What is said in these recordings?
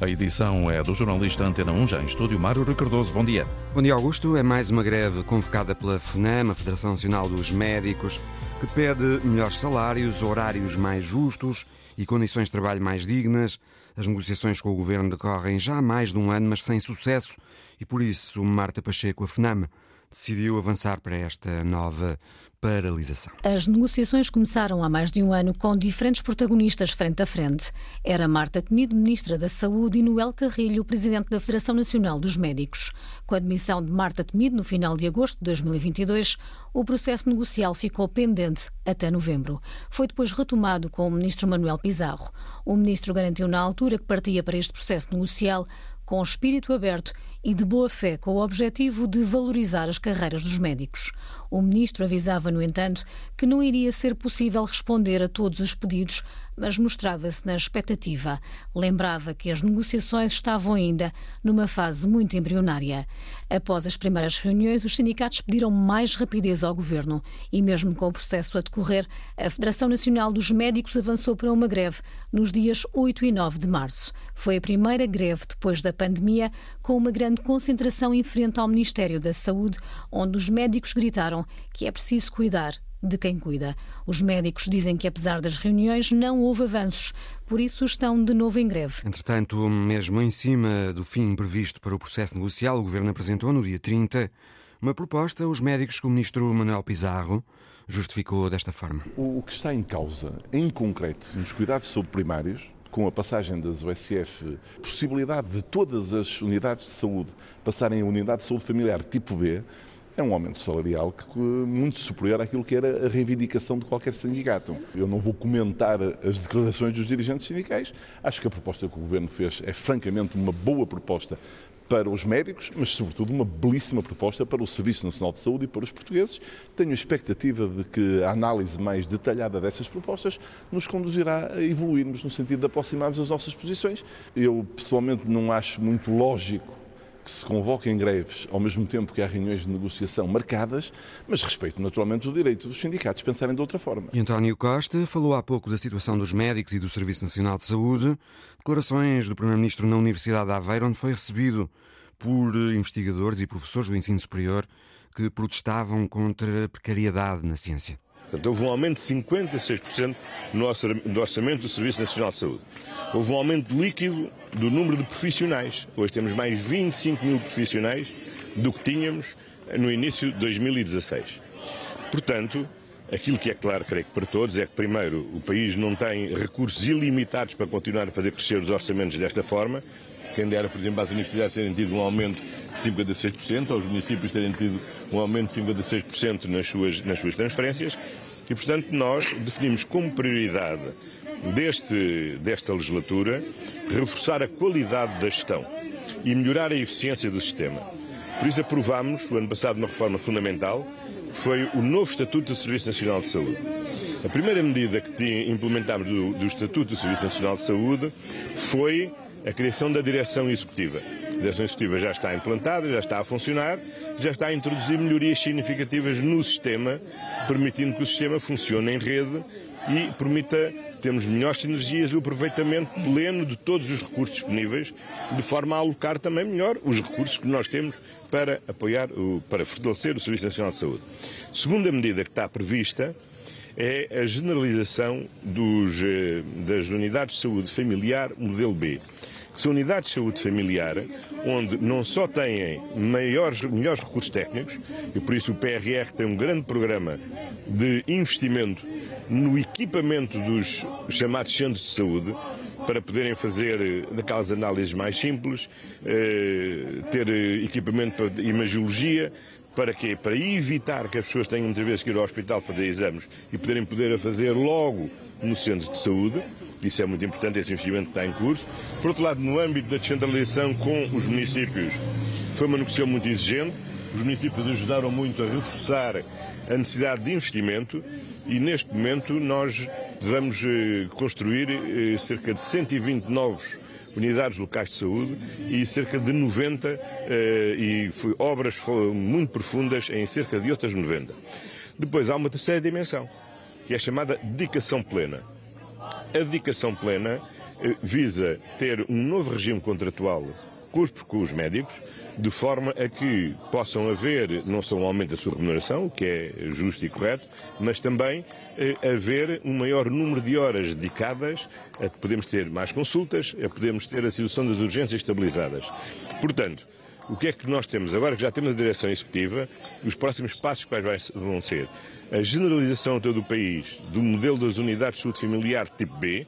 A edição é do jornalista Antena 1, já em estúdio, Mário Ricardoso. Bom dia. Bom dia, Augusto. É mais uma greve convocada pela FNAM, a Federação Nacional dos Médicos, que pede melhores salários, horários mais justos e condições de trabalho mais dignas. As negociações com o governo decorrem já há mais de um ano, mas sem sucesso, e por isso Marta Pacheco, a FNAM, decidiu avançar para esta nova paralisação. As negociações começaram há mais de um ano com diferentes protagonistas frente a frente. Era Marta Temido, Ministra da Saúde, e Noel Carrilho, Presidente da Federação Nacional dos Médicos. Com a admissão de Marta Temido no final de agosto de 2022, o processo negocial ficou pendente até novembro. Foi depois retomado com o Ministro Manuel Pizarro. O Ministro garantiu na altura que partia para este processo negocial com espírito aberto e de boa fé, com o objetivo de valorizar as carreiras dos médicos. O ministro avisava, no entanto, que não iria ser possível responder a todos os pedidos, mas mostrava-se na expectativa. Lembrava que as negociações estavam ainda numa fase muito embrionária. Após as primeiras reuniões, os sindicatos pediram mais rapidez ao governo e, mesmo com o processo a decorrer, a Federação Nacional dos Médicos avançou para uma greve nos dias 8 e 9 de março. Foi a primeira greve depois da pandemia, com uma grande concentração em frente ao Ministério da Saúde, onde os médicos gritaram que é preciso cuidar de quem cuida. Os médicos dizem que, apesar das reuniões, não houve avanços, por isso estão de novo em greve. Entretanto, mesmo em cima do fim previsto para o processo negocial, o Governo apresentou no dia 30 uma proposta aos médicos que o Ministro Manuel Pizarro justificou desta forma. O que está em causa, em concreto, nos cuidados de saúde primários, com a passagem das USF, possibilidade de todas as unidades de saúde passarem a unidade de saúde familiar tipo B, é um aumento salarial que, muito superior àquilo que era a reivindicação de qualquer sindicato. Eu não vou comentar as declarações dos dirigentes sindicais. Acho que a proposta que o Governo fez é francamente uma boa proposta para os médicos, mas sobretudo uma belíssima proposta para o Serviço Nacional de Saúde e para os portugueses. Tenho a expectativa de que a análise mais detalhada dessas propostas nos conduzirá a evoluirmos no sentido de aproximarmos as nossas posições. Eu pessoalmente não acho muito lógico que se convoquem greves ao mesmo tempo que há reuniões de negociação marcadas, mas respeito naturalmente o direito dos sindicatos pensarem de outra forma. E António Costa falou há pouco da situação dos médicos e do Serviço Nacional de Saúde. Declarações do Primeiro-Ministro na Universidade de Aveiro, onde foi recebido por investigadores e professores do ensino superior que protestavam contra a precariedade na ciência. Portanto, houve um aumento de 56% no orçamento do Serviço Nacional de Saúde. Houve um aumento líquido do número de profissionais. Hoje temos mais 25 mil profissionais do que tínhamos no início de 2016. Portanto, aquilo que é claro, creio que para todos, é que, primeiro, o país não tem recursos ilimitados para continuar a fazer crescer os orçamentos desta forma. Quem dera, por exemplo, às universidades terem tido um aumento de 56%, aos municípios terem tido um aumento de 56% nas suas, nas suas transferências. E, portanto, nós definimos como prioridade deste, desta legislatura reforçar a qualidade da gestão e melhorar a eficiência do sistema. Por isso aprovámos, o ano passado, uma reforma fundamental, que foi o novo Estatuto do Serviço Nacional de Saúde. A primeira medida que implementámos do, do Estatuto do Serviço Nacional de Saúde foi a criação da Direção Executiva. A Direção Executiva já está implantada, já está a funcionar, já está a introduzir melhorias significativas no sistema, permitindo que o sistema funcione em rede e permita termos melhores sinergias e o aproveitamento pleno de todos os recursos disponíveis, de forma a alocar também melhor os recursos que nós temos para apoiar, para fortalecer o Serviço Nacional de Saúde. Segunda medida que está prevista é a generalização dos, eh, das unidades de saúde familiar modelo B são unidades de saúde familiar, onde não só têm maiores, melhores recursos técnicos, e por isso o PRR tem um grande programa de investimento no equipamento dos chamados centros de saúde, para poderem fazer eh, daquelas análises mais simples, eh, ter eh, equipamento para imagiologia, para quê? Para evitar que as pessoas tenham muitas vezes que ir ao hospital fazer exames e poderem poder a fazer logo no centro de saúde. Isso é muito importante, esse investimento está em curso. Por outro lado, no âmbito da descentralização com os municípios, foi uma negociação muito exigente. Os municípios ajudaram muito a reforçar a necessidade de investimento e neste momento nós vamos eh, construir eh, cerca de 120 novos unidades locais de saúde e cerca de 90 eh, e obras muito profundas em cerca de outras 90. Depois há uma terceira dimensão, que é chamada dedicação plena. A dedicação plena visa ter um novo regime contratual com os médicos, de forma a que possam haver não só um aumento da sua remuneração, que é justo e correto, mas também eh, haver um maior número de horas dedicadas a podemos ter mais consultas, a podemos ter a situação das urgências estabilizadas. Portanto, o que é que nós temos agora que já temos a direção executiva, os próximos passos quais vão ser. A generalização a todo o país do modelo das unidades de saúde familiar tipo B,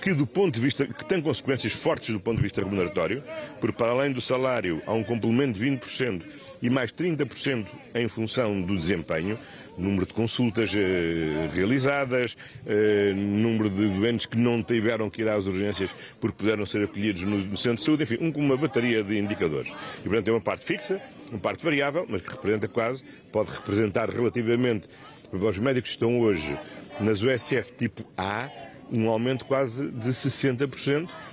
que do ponto de vista que tem consequências fortes do ponto de vista remuneratório, porque para além do salário há um complemento de 20% e mais 30% em função do desempenho, número de consultas eh, realizadas, eh, número de doentes que não tiveram que ir às urgências porque puderam ser acolhidos no, centro de saúde, enfim, um, uma bateria de indicadores. E portanto tem uma parte fixa, uma parte variável, mas que representa quase, pode representar relativamente os médicos que estão hoje nas USF tipo A, um aumento quase de 60% ao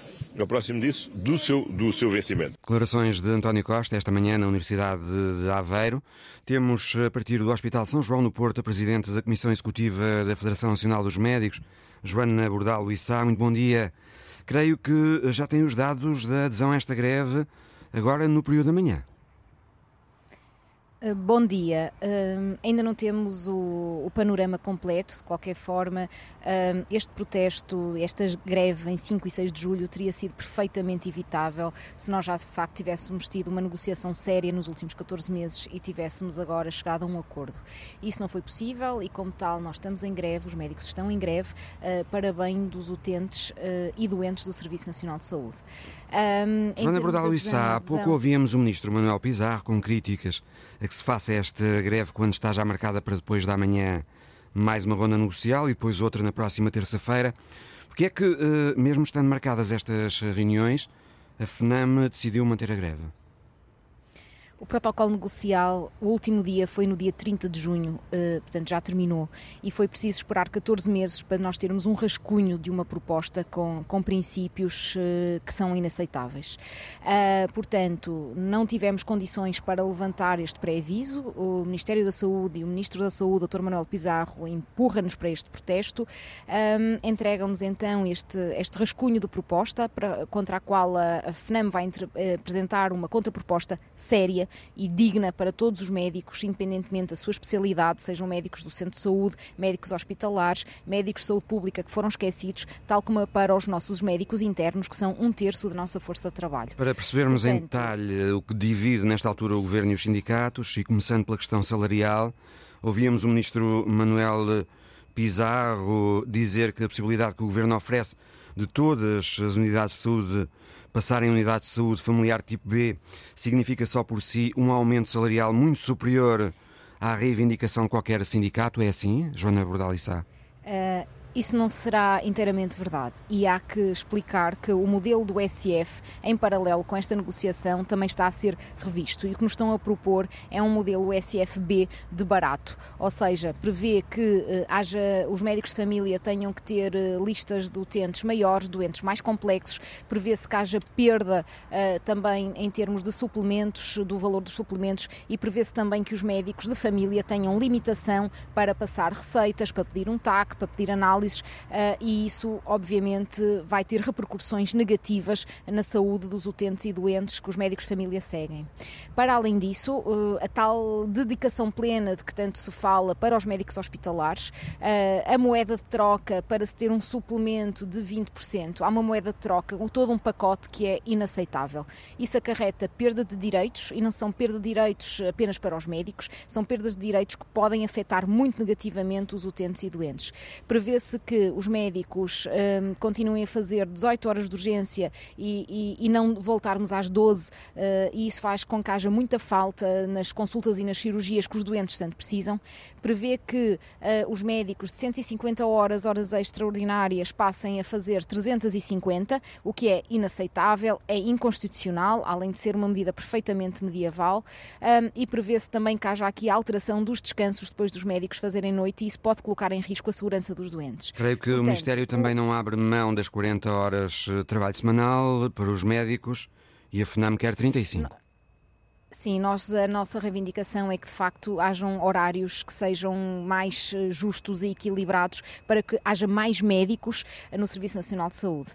próximo disso, do seu, do seu vencimento. Declarações de António Costa esta manhã na Universidade de Aveiro. Temos, a partir do Hospital São João no Porto, a Presidente da Comissão Executiva da Federação Nacional dos Médicos, Joana Bordal Luissá. Muito bom dia. Creio que já tem os dados da adesão a esta greve agora no período da manhã. Eh, bom dia. Uh, ainda não temos o, o, panorama completo, de qualquer forma. Uh, este protesto, esta greve em 5 e 6 de julho teria sido perfeitamente evitável se nós já de facto tivéssemos tido uma negociação séria nos últimos 14 meses e tivéssemos agora chegado a um acordo. Isso não foi possível e, como tal, nós estamos em greve, os médicos estão em greve, uh, para bem dos utentes e doentes do Serviço Nacional de Saúde. Um, Joana Bordal Issa, há pouco ouvíamos o Ministro Manuel Pizarro com críticas a que se faça esta greve quando está já marcada para depois da manhã mais uma ronda negocial e depois outra na próxima terça-feira. Porque é que, eh, mesmo estando marcadas estas reuniões, a FNAM decidiu manter a greve? O protocolo negocial, o último dia foi no dia 30 de junho, uh, portanto já terminou, e foi preciso esperar 14 meses para nós termos um rascunho de uma proposta com, com princípios uh, que são inaceitáveis. Uh, portanto, não tivemos condições para levantar este pré-aviso. O Ministério da Saúde e o Ministro da Saúde, Dr. Manuel Pizarro, empurra-nos para este protesto, entregam-nos então este, este rascunho de proposta para, contra a qual a, a FNAM vai apresentar uma contraproposta séria e digna para todos os médicos, independentemente da sua especialidade, sejam médicos do centro de saúde, médicos hospitalares, médicos de saúde pública que foram esquecidos, tal como para os nossos médicos internos, que são um terço da nossa força de trabalho. Para percebermos Portanto, em detalhe o que divide nesta altura o governo e os sindicatos, e começando pela questão salarial, ouvíamos o ministro Manuel Pizarro dizer que a possibilidade que o governo oferece de todas as unidades de saúde passar em unidade de saúde familiar tipo B significa só por si um aumento salarial muito superior à reivindicação de qualquer sindicato? É assim, Joana Bordalissá? Uh, isso não será inteiramente verdade. E há que explicar que o modelo do SF, em paralelo com esta negociação, também está a ser revisto. E o que nos estão a propor é um modelo SFB de barato. Ou seja, prevê que eh, haja, os médicos de família tenham que ter eh, listas de utentes maiores, doentes mais complexos, prevê-se que haja perda eh, também em termos de suplementos, do valor dos suplementos, e prevê-se também que os médicos de família tenham limitação para passar receitas, para pedir um TAC, para pedir análise análises uh, e isso, obviamente, vai ter repercussões negativas na saúde dos utentes e doentes que os médicos de família seguem. Para além disso, uh, a tal dedicação plena de que tanto se fala para os médicos hospitalares, uh, a moeda de troca para se ter um suplemento de 20%, há uma moeda de troca, todo um pacote que é inaceitável. Isso acarreta perda de direitos e não são perda de direitos apenas para os médicos, são perdas de direitos que podem afetar muito negativamente os utentes e doentes. Prevê-se que os médicos um, continuem a fazer 18 horas de urgência e, e, e não voltarmos às 12, uh, e isso faz com que haja muita falta nas consultas e nas cirurgias que os doentes tanto precisam, prevê que uh, os médicos de 150 horas, horas extraordinárias, passem a fazer 350, o que é inaceitável, é inconstitucional, além de ser uma medida perfeitamente medieval, um, e prevê-se também que haja aqui alteração dos descansos depois dos médicos fazerem noite, e isso pode colocar em risco a segurança dos doentes. Creio que Portanto, o Ministério também não abre mão das 40 horas de trabalho semanal para os médicos e a FNAM quer 35. Não. Sim, nós, a nossa reivindicação é que de facto hajam horários que sejam mais eh, justos e equilibrados para que haja mais médicos eh, no Serviço Nacional de Saúde.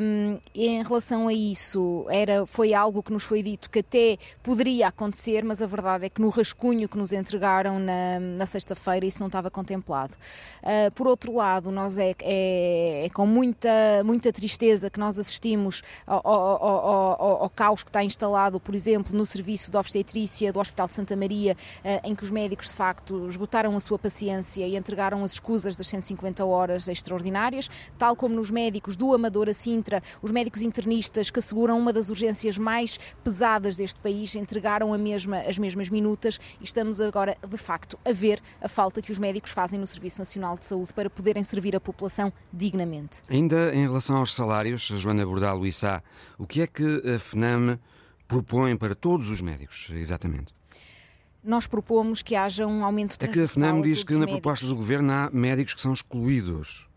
Um, em relação a isso, era, foi algo que nos foi dito que até poderia acontecer, mas a verdade é que no rascunho que nos entregaram na, na sexta-feira isso não estava contemplado. Uh, por outro lado, nós é, é, é, com muita, muita tristeza que nós assistimos ao, ao, ao, ao caos que está instalado, por exemplo, no serviço de obstetrícia do Hospital de Santa Maria, eh, em que os médicos de facto esgotaram a sua paciência e entregaram as escusas das 150 horas extraordinárias, tal como nos médicos do Amadora Sintra, os médicos internistas que asseguram uma das urgências mais pesadas deste país, entregaram a mesma, as mesmas minutas e estamos agora de facto a ver a falta que os médicos fazem no Serviço Nacional de Saúde para poderem servir a população dignamente. Ainda em relação aos salários, Joana Bordal Luissá, o que é que a FNAM propõem para todos os médicos, exatamente? Nós propomos que haja um aumento É que a FNAM diz que na médicos. proposta do governo há médicos que são excluídos.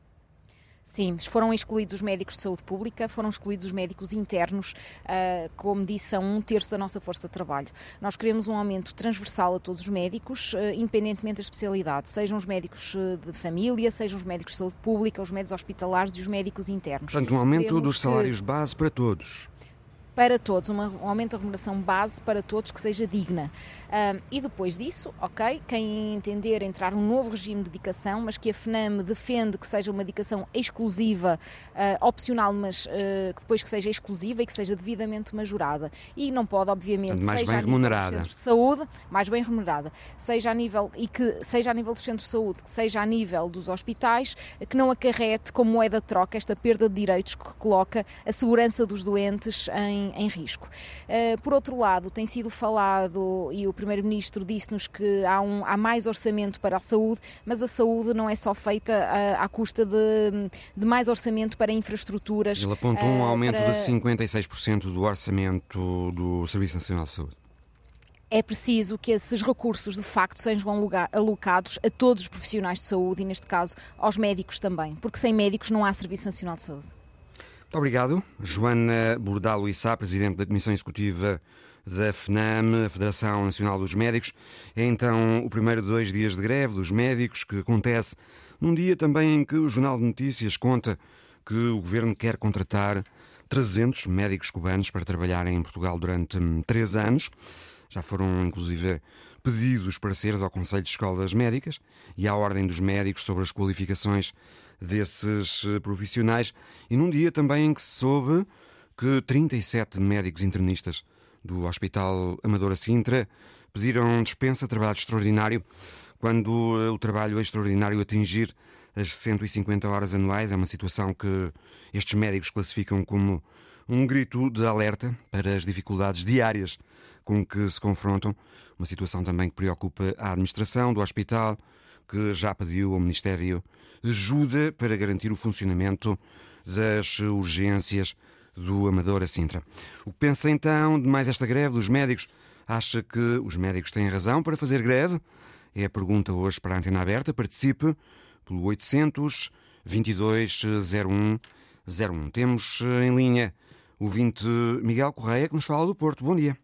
Sim, foram excluídos os médicos de saúde pública, foram excluídos os médicos internos, uh, como disse, são um terço da nossa força de trabalho. Nós queremos um aumento transversal a todos os médicos, uh, independentemente da especialidade, sejam os médicos ah, de família, sejam os médicos de saúde pública, os médicos hospitalares e os médicos internos. Portanto, um aumento queremos dos salários que... base para todos para todos, um aumento da remuneração base para todos que seja digna. Um, e depois disso, ok, quem entender entrar um novo regime de dedicação, mas que a FNAM defende que seja uma dedicação exclusiva, uh, opcional, mas uh, depois que seja exclusiva e que seja devidamente majorada. E não pode, obviamente, mais seja bem remunerada. de saúde, mais bem remunerada, seja a nível e que seja a nível dos centros de saúde, que seja a nível dos hospitais, que não acarrete como moeda de troca esta perda de direitos que coloca a segurança dos doentes em em, risco. Uh, por outro lado, tem sido falado, e o Primeiro-Ministro disse-nos que há, um, há mais orçamento para a saúde, mas a saúde não é só feita à, à custa de, de, mais orçamento para infraestruturas. Ele apontou um eh, aumento para... de 56% do orçamento do Serviço Nacional de Saúde é preciso que esses recursos de facto sejam alocados a todos os profissionais de saúde e, neste caso, aos médicos também, porque sem médicos não há Serviço Nacional de Saúde. Muito obrigado. Joana Bordalo Issa, Presidente da Comissão Executiva da FNAM, Federação Nacional dos Médicos. É então o primeiro de dois dias de greve dos médicos que acontece num dia também em que o Jornal de Notícias conta que o governo quer contratar 300 médicos cubanos para trabalharem em Portugal durante hum, três anos. Já foram, inclusive, pedidos pareceres ao Conselho de Escolas Médicas e à Ordem dos Médicos sobre as qualificações desses eh, profissionais e num dia também em que se soube que 37 médicos internistas do Hospital Amadora Sintra pediram dispensa de trabalho extraordinário quando eh, o trabalho extraordinário atingir as 150 horas anuais. É uma situação que estes médicos classificam como um grito de alerta para as dificuldades diárias com que se confrontam. Uma situação também que preocupa a administração do hospital, que já pediu ao Ministério ajuda para garantir o funcionamento das urgências do Amadora Sintra. O que pensa então de mais esta greve dos médicos? Acha que os médicos têm razão para fazer greve? É a pergunta hoje para a antena aberta. Participe pelo 800 22 01 01. Temos eh, em linha o vinte Miguel Correia, que nos fala do Porto. Bom dia.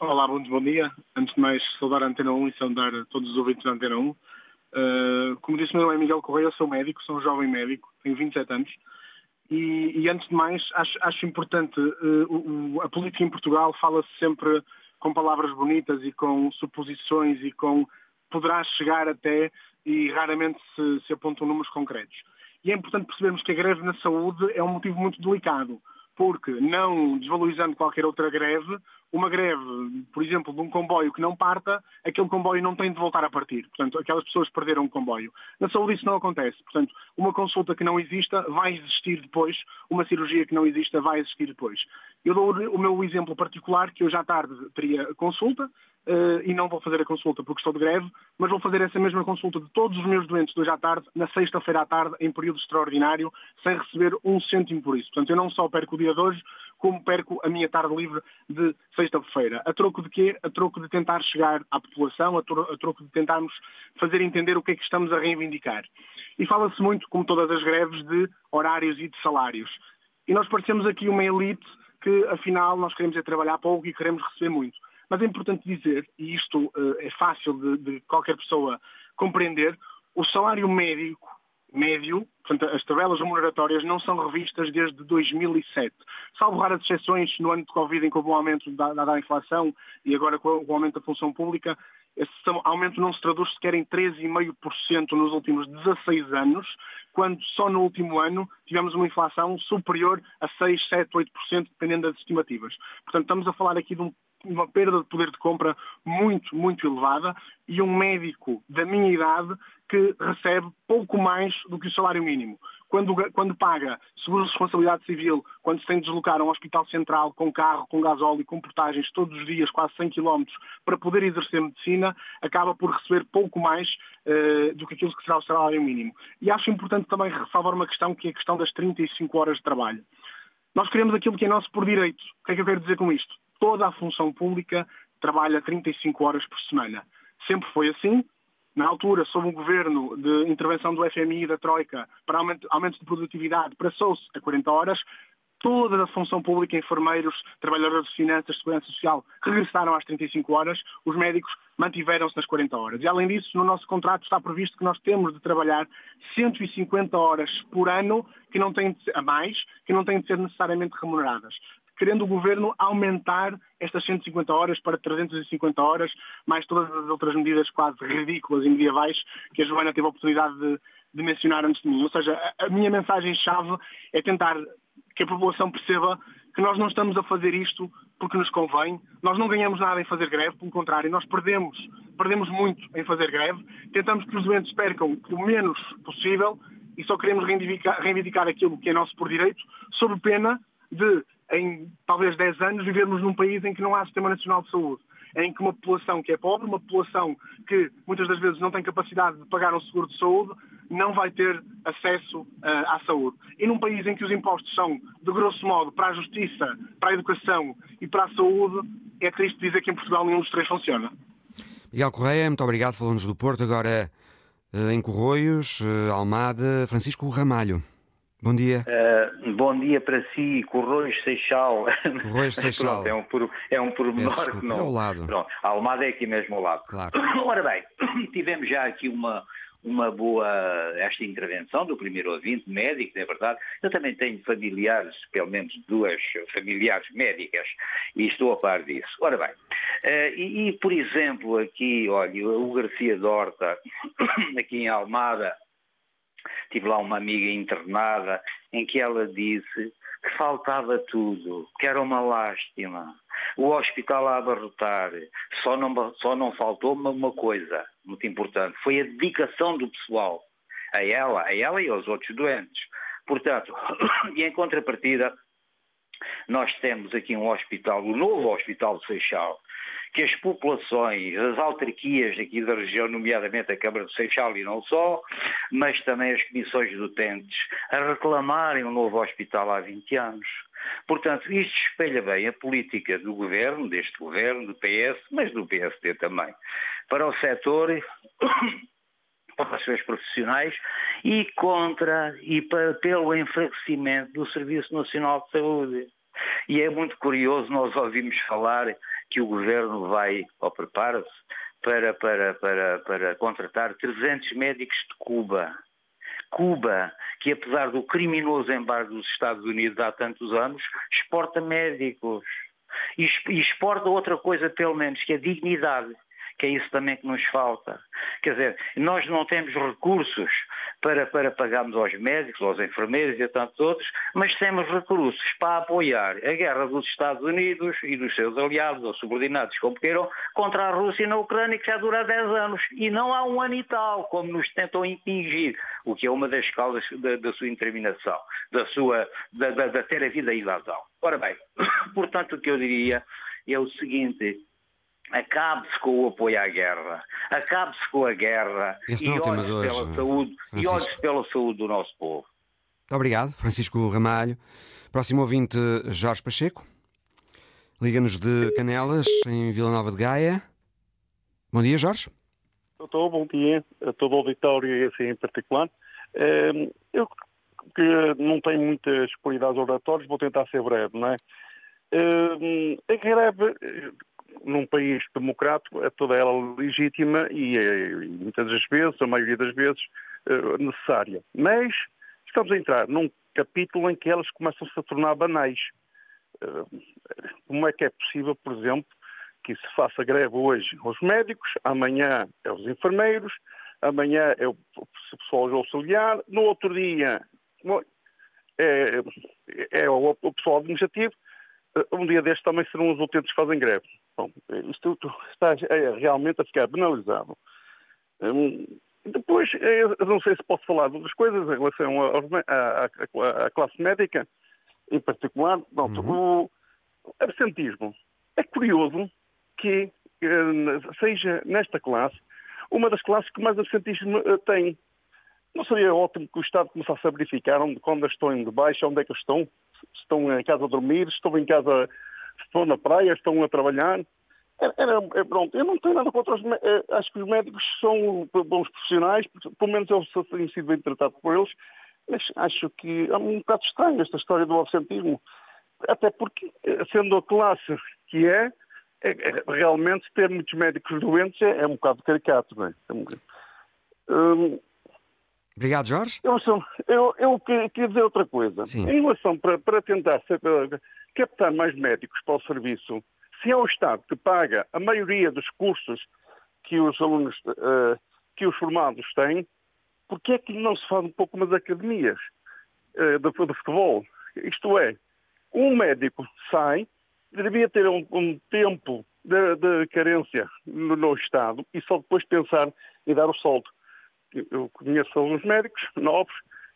Olá, bom dia. Antes de mais, saudar a Antena 1 e saudar todos os ouvintes da Antena 1. Uh, como disse, meu nome é Miguel Correia, sou médico, sou um jovem médico, tenho 27 anos. E, e antes de mais, acho, acho importante, uh, o, a política em Portugal fala-se sempre com palavras bonitas e com suposições e com poderá chegar até e raramente se, se apontam números concretos. E é importante percebermos que a greve na saúde é um motivo muito delicado porque, não desvalorizando qualquer outra greve, uma greve, por exemplo, de um comboio que não parta, aquele comboio não tem de voltar a partir. Portanto, aquelas pessoas perderam o comboio. Na saúde isso não acontece. Portanto, uma consulta que não exista vai existir depois, uma cirurgia que não exista vai existir depois. Eu dou o meu exemplo particular, que hoje à tarde teria consulta, uh, e não vou fazer a consulta porque estou de greve, mas vou fazer essa mesma consulta de todos os meus doentes de hoje à tarde, na sexta-feira à tarde, em período extraordinário, sem receber um cêntimo por isso. Portanto, eu não só perco o dia de hoje, como perco a minha tarde livre de sexta-feira. A troco de quê? A troco de tentar chegar à população, a troco de tentarmos fazer entender o que é que estamos a reivindicar. E fala-se muito, como todas as greves, de horários e de salários. E nós parecemos aqui uma elite que, afinal, nós queremos é trabalhar pouco e queremos receber muito. Mas é importante dizer, e isto uh, é fácil de, de qualquer pessoa compreender, o salário médico médio, portanto, as tabelas remuneratórias não são revistas desde 2007. Salvo raras exceções, no ano de Covid, em que houve um aumento da, da inflação e agora com o aumento da função pública, esse aumento não se traduz sequer em 13,5% nos últimos 16 anos, quando só no último ano tivemos uma inflação superior a 6, 7, 8%, dependendo das estimativas. Portanto, estamos a falar aqui de um uma perda de poder de compra muito, muito elevada e um médico da minha idade que recebe pouco mais do que o salário mínimo. Quando, quando paga seguro de responsabilidade civil, quando se tem de deslocar a um hospital central com carro, com gasóleo, com portagens todos os dias, quase 100 km, para poder exercer medicina, acaba por receber pouco mais uh, do que aquilo que será o salário mínimo. E acho importante também ressalvar uma questão, que é a questão das 35 horas de trabalho. Nós queremos aquilo que é nosso por direito. O que é que eu quero dizer com isto? toda a função pública trabalha 35 horas por semana. Sempre foi assim. Na altura, sob o governo de intervenção do FMI e da Troika para aumento, de produtividade, passou-se a 40 horas. Toda a função pública, enfermeiros, trabalhadores de finanças, segurança social, regressaram às 35 horas. Os médicos mantiveram-se nas 40 horas. E, além disso, no nosso contrato está previsto que nós temos de trabalhar 150 horas por ano que não têm de a mais, que não têm de ser necessariamente remuneradas querendo o governo aumentar estas 150 horas para 350 horas, mais todas as outras medidas quase ridículas e medievais que a Joana teve a oportunidade de, de mencionar antes de mim. Ou seja, a, a minha mensagem-chave é tentar que a população perceba que nós não estamos a fazer isto porque nos convém, nós não ganhamos nada em fazer greve, pelo contrário, nós perdemos, perdemos muito em fazer greve, tentamos que os doentes percam o menos possível e só queremos reivindicar, reivindicar aquilo que é nosso por direito, sob pena de em talvez 10 anos, vivermos num país em que não há sistema nacional de saúde, em que uma população que é pobre, uma população que muitas das vezes não tem capacidade de pagar um seguro de saúde, não vai ter acesso uh, à saúde. E num país em que os impostos são, de grosso modo, para a justiça, para a educação e para a saúde, é triste dizer que em Portugal nenhum dos três funciona. Miguel Correia, muito obrigado, falamos do Porto. Agora uh, em Corroios, uh, Almada, Francisco Ramalho. Bom dia. Uh, bom dia para si, Corroios Seixal. Corroios Seixal. Pronto, é um, por, é um pormenor que não. É ao lado. Pronto, a Almada é aqui mesmo ao lado. Claro. Ora bem, tivemos já aqui uma, uma boa esta intervenção do primeiro ouvinte médico, é verdade. Eu também tenho familiares, pelo menos duas familiares médicas, e estou a par disso. Ora bem, uh, e, e, por exemplo aqui, olha, o Garcia Dorta, aqui em Almada, Tive lá uma amiga internada em que ela disse que faltava tudo, que era uma lástima. O hospital a abarrotar. Só não, só não faltou uma, coisa muito importante: foi a dedicação do pessoal a ela, a ela e aos outros doentes. Portanto, e em contrapartida, nós temos aqui um hospital, o novo Hospital de Seixal, que as populações, as autarquias aqui da região, nomeadamente a Câmara de Seixal e não só, mas também as comissões de utentes, a reclamarem um novo hospital há 20 anos. Portanto, isto espelha bem a política do governo, deste governo, do PS, mas do PSD também, para o setor, para os seus profissionais e contra e para, pelo enfraquecimento do Serviço Nacional de Saúde. E é muito curioso, nós ouvimos falar que o governo vai, ou prepara-se, para, para, para, para contratar 300 médicos de Cuba. Cuba, que apesar do criminoso embargo dos Estados Unidos há tantos anos, exporta médicos. E exporta outra coisa, pelo menos, que é a dignidade que é isso também que nos falta. Quer dizer, nós não temos recursos para, para pagarmos aos médicos, aos enfermeiros e a tantos outros, mas temos recursos para apoiar a guerra dos Estados Unidos e dos seus aliados ou subordinados, como queiram, contra a Rússia na Ucrânia, que já dura 10 anos. E não há um ano e tal, como nos tentam impingir, o que é uma das causas da, da sua interminação, da sua, da, da, da ter a vida invasão. Ora bem, portanto, o que eu diria é o seguinte, Acabe-se com o apoio à guerra, acabe-se com a guerra Esse e é olhe pela saúde e olhe pela saúde do nosso povo. Muito obrigado, Francisco Ramalho. Próximo ouvinte, Jorge Pacheco. Liga-nos de Canelas, em Vila Nova de Gaia. Bom dia, Jorge. Doutor, bom dia a todo o auditório e assim em particular. Ehm, eu que não tenho muitas qualidades oratórias, vou tentar ser breve, não é? Ehm, a greve num país democrático, é toda ela legítima e, e muitas das vezes, a maioria das vezes, necessária. Mas estamos a entrar num capítulo em que elas começam-se a tornar banais. Como é que é possível, por exemplo, que se faça greve hoje aos médicos, amanhã é os enfermeiros, amanhã é o pessoal auxiliar, no outro dia é, é o, o, pessoal administrativo, um dia destes também serão os utentes que fazem greve. Bom, isto está é, realmente a ficar banalizado. Hum, depois, eu não sei se posso falar de outras coisas em relação à classe médica, em particular. Pronto, uhum. O absentismo. É curioso que eh, seja nesta classe uma das classes que mais absentismo eh, tem. Não seria ótimo que o Estado começasse a verificar onde, quando estão em baixa, onde é que estão? Estão em casa a dormir, estão em casa, estão na praia, estão a trabalhar. Era, era, é, pronto, eu não tenho nada contra os eh, Acho que os médicos são bons profissionais, pelo menos eles têm sido bem tratados por eles, mas acho que é um bocado estranho esta história do absentismo. Até porque, sendo a classe que é, é, é, realmente ter muitos médicos doentes é, é um bocado caricato, não é? é um, Obrigado, Jorge. Eu, eu, eu queria dizer outra coisa. Sim. Em relação para, para tentar captar mais médicos para o serviço, se é o Estado que paga a maioria dos cursos que os alunos, uh, que os formados têm, por que é que não se faz um pouco mais academias uh, de, de futebol? Isto é, um médico sai, devia ter um, um tempo de, de carência no, no, Estado e só depois pensar em dar o salto. Eu conheço alguns médicos novos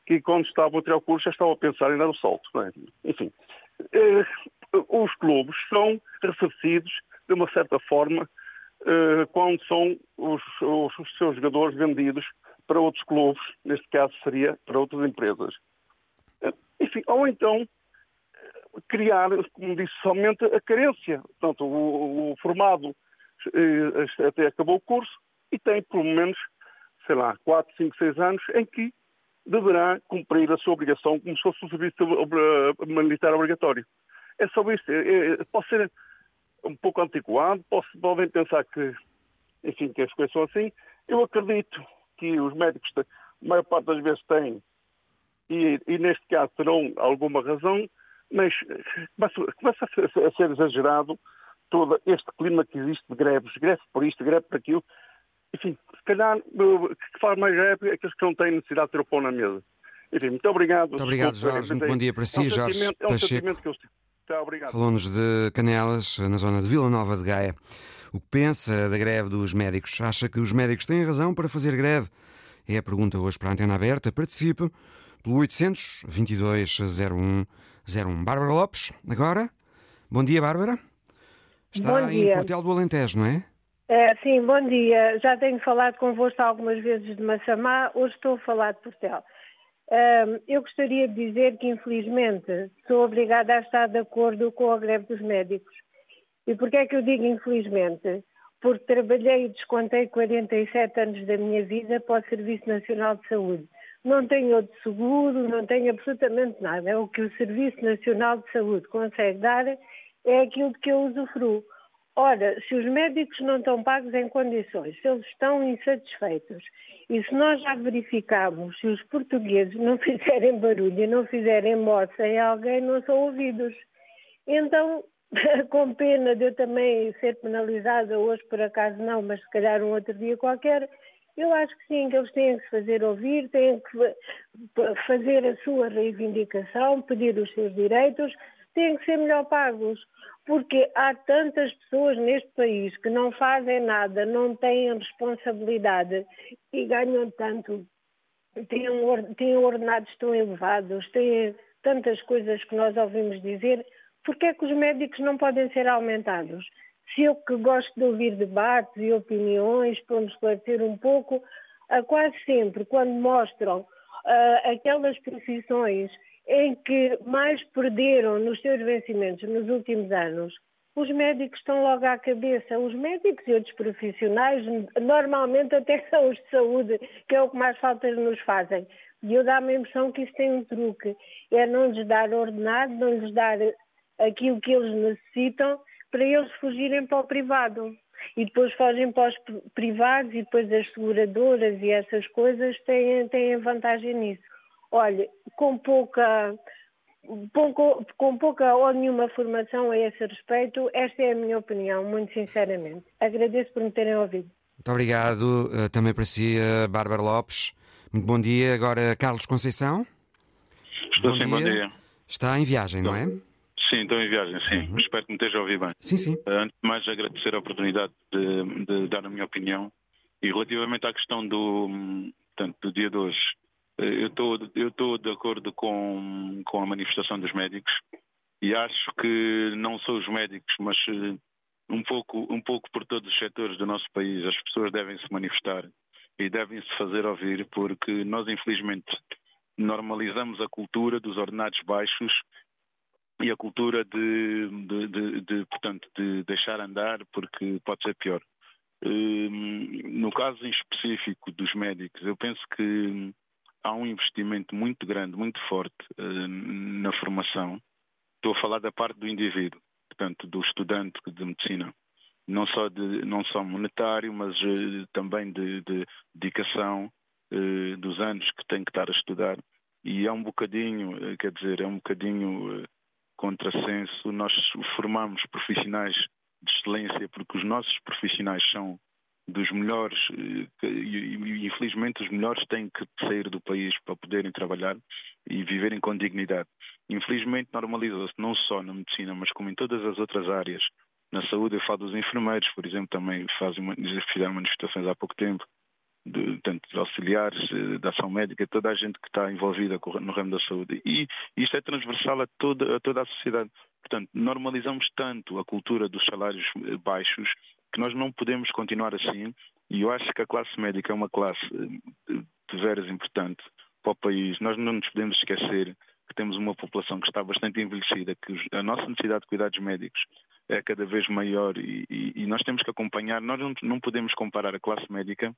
que, quando estavam a tirar o curso, já estavam a pensar em dar o salto. É? Enfim, eh, os clubes são ressarcidos de uma certa forma eh, quando são os, os, os seus jogadores vendidos para outros clubes, neste caso seria para outras empresas. Eh, enfim, ou então criar, como disse, somente a carência. Portanto, o, o formado eh, até acabou o curso e tem pelo menos, sei lá, 4, 5, 6 anos em que deverá cumprir a sua obrigação como se fosse um serviço militar obrigatório. É só isso. É, é, pode ser um pouco antiquado, posso, podem pensar que, enfim, que as coisas são assim. Eu acredito que os médicos, a maior parte das vezes, têm, e, e neste caso terão alguma razão, mas começa, a ser exagerado todo este clima que existe de greves, greve por isto, greve por aquilo. Enfim, se calhar, que faz mais greve é aqueles que não têm necessidade de ter o pão na mesa. Enfim, muito obrigado. Muito obrigado, Jorge. Muito bom dia para si, é um Jorge É um sentimento que eu... Tá, obrigado. Falou-nos de Canelas, na zona de Vila Nova de Gaia. O que pensa da greve dos médicos? Acha que os médicos têm razão para fazer greve? É a pergunta hoje para a Antena Aberta. Participe pelo 822 01 01. Bárbara Lopes, agora. Bom dia, Bárbara. Está bom dia. em Portel do Alentejo, não é? É? Sim, bom dia. Já tenho falado convosco algumas vezes de Massamá, hoje estou a falar de Portel. eu gostaria de dizer que, infelizmente, sou obrigada a estar de acordo com a greve dos médicos. E porquê é que eu digo infelizmente? Porque trabalhei e descontei 47 anos da minha vida para o Serviço Nacional de Saúde não tenho outro seguro, não tenho absolutamente nada. É o que o Serviço Nacional de Saúde consegue dar, é aquilo que eu usufruo. Ora, se os médicos não estão pagos em condições, se eles estão insatisfeitos, e se nós já verificamos se os portugueses não fizerem barulho e não fizerem morte sem alguém, não são ouvidos. Então, com pena de eu também ser penalizada, hoje por acaso não, mas se calhar um outro dia qualquer, eu acho que sim, que eles têm que se fazer ouvir, têm que fazer a sua reivindicação, pedir os seus direitos, têm que ser melhor pagos. Porque há tantas pessoas neste país que não fazem nada, não têm responsabilidade e ganham tanto, têm, ordenados tão elevados, têm tantas coisas que nós ouvimos dizer, porque é que os médicos não podem ser aumentados? se eu que gosto de ouvir debates e opiniões para me esclarecer um pouco, quase sempre quando mostram uh, aquelas profissões em que mais perderam nos seus vencimentos nos últimos anos, os médicos estão logo à cabeça. Os médicos e outros profissionais, normalmente até são os de saúde, que é o que mais faltas nos fazem. E eu dá-me a impressão que isso tem um truque. É não lhes dar ordenado, não lhes dar aquilo que eles necessitam para eles fugirem para o privado. E depois fogem para os privados e depois as seguradoras e essas coisas têm, têm vantagem nisso. Olha, com pouca, pouco, com pouca ou nenhuma formação a esse respeito, esta é a minha opinião, muito sinceramente. Agradeço por me terem ouvido. Muito obrigado uh, também para si, uh, Bárbara Lopes. Muito bom dia. Agora, Carlos Conceição. Estou bom sim, dia. bom dia. Está em viagem, estou. não é? Sim, estou em viagem, sim. Uhum. Espero que me esteja a ouvir bem. Sim, sim. Uh, antes de mais, agradecer a oportunidade de, de, dar a minha opinião. E relativamente à questão do, portanto, do dia de hoje, eu estou eu estou de acordo com, com a manifestação dos médicos e acho que não são os médicos, mas um pouco, um pouco por todos os setores do nosso país, as pessoas devem se manifestar e devem se fazer ouvir, porque nós, infelizmente, normalizamos a cultura dos ordenados baixos e a cultura de, de, de, de, portanto, de deixar andar, porque pode ser pior. Hum, no caso em específico dos médicos, eu penso que há um investimento muito grande, muito forte hum, na formação. Estou a falar da parte do indivíduo portanto, do estudante de medicina, não só, de, não só monetário, mas uh, também de, de dedicação uh, dos anos que tem que estar a estudar. E é um bocadinho, quer dizer, é um bocadinho contrassenso. Nós formamos profissionais de excelência porque os nossos profissionais são dos melhores e infelizmente os melhores têm que sair do país para poderem trabalhar e viverem com dignidade. Infelizmente normalizou-se não só na medicina, mas como em todas as outras áreas. Na saúde eu falo dos enfermeiros, por exemplo, também fazem, fizeram manifestações há pouco tempo, de, tanto dos auxiliares, eh, da ação médica, toda a gente que está envolvida no ramo da saúde. E isto é transversal a toda, a toda a sociedade. Portanto, normalizamos tanto a cultura dos salários eh, baixos que nós não podemos continuar assim. E eu acho que a classe médica é uma classe eh, de veras importante para o país. Nós não nos podemos esquecer que temos uma população que está bastante envelhecida, que a nossa necessidade de cuidados médicos é cada vez maior e, e, e nós temos que acompanhar. Nós não, não, podemos comparar a classe médica,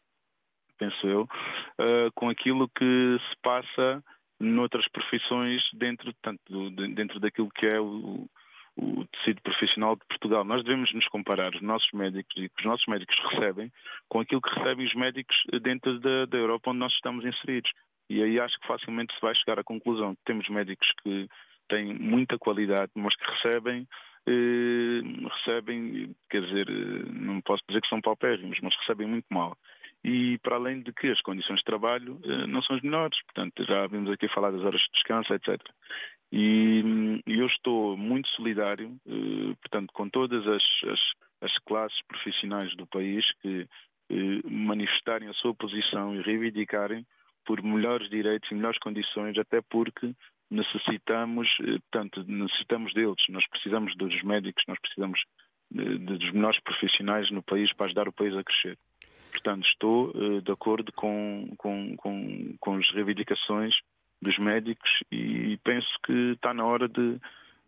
penso eu, uh, com aquilo que se passa noutras profissões dentro, tanto dentro daquilo que é o, o tecido profissional de Portugal. Nós devemos nos comparar os nossos médicos e que os nossos médicos recebem com aquilo que recebem os médicos dentro da, da Europa onde nós estamos inseridos. E aí acho que facilmente se vai chegar à conclusão que temos médicos que têm muita qualidade, mas que recebem, eh, recebem, quer dizer, eh, não posso dizer que são paupérrimos, mas recebem muito mal. E para além de que as condições de trabalho eh, não são as melhores, portanto já vimos aqui falar das horas de descanso, etc. E, eu estou muito solidário, eh, portanto, com todas as, as, as classes profissionais do país que eh, manifestarem a sua posição e reivindicarem por melhores direitos e melhores condições, até porque necessitamos, eh, portanto, necessitamos deles. Nós precisamos dos médicos, nós precisamos dos melhores profissionais no país para ajudar o país a crescer. Portanto, estou de acordo com, com, com, com as reivindicações dos médicos e penso que está na hora de,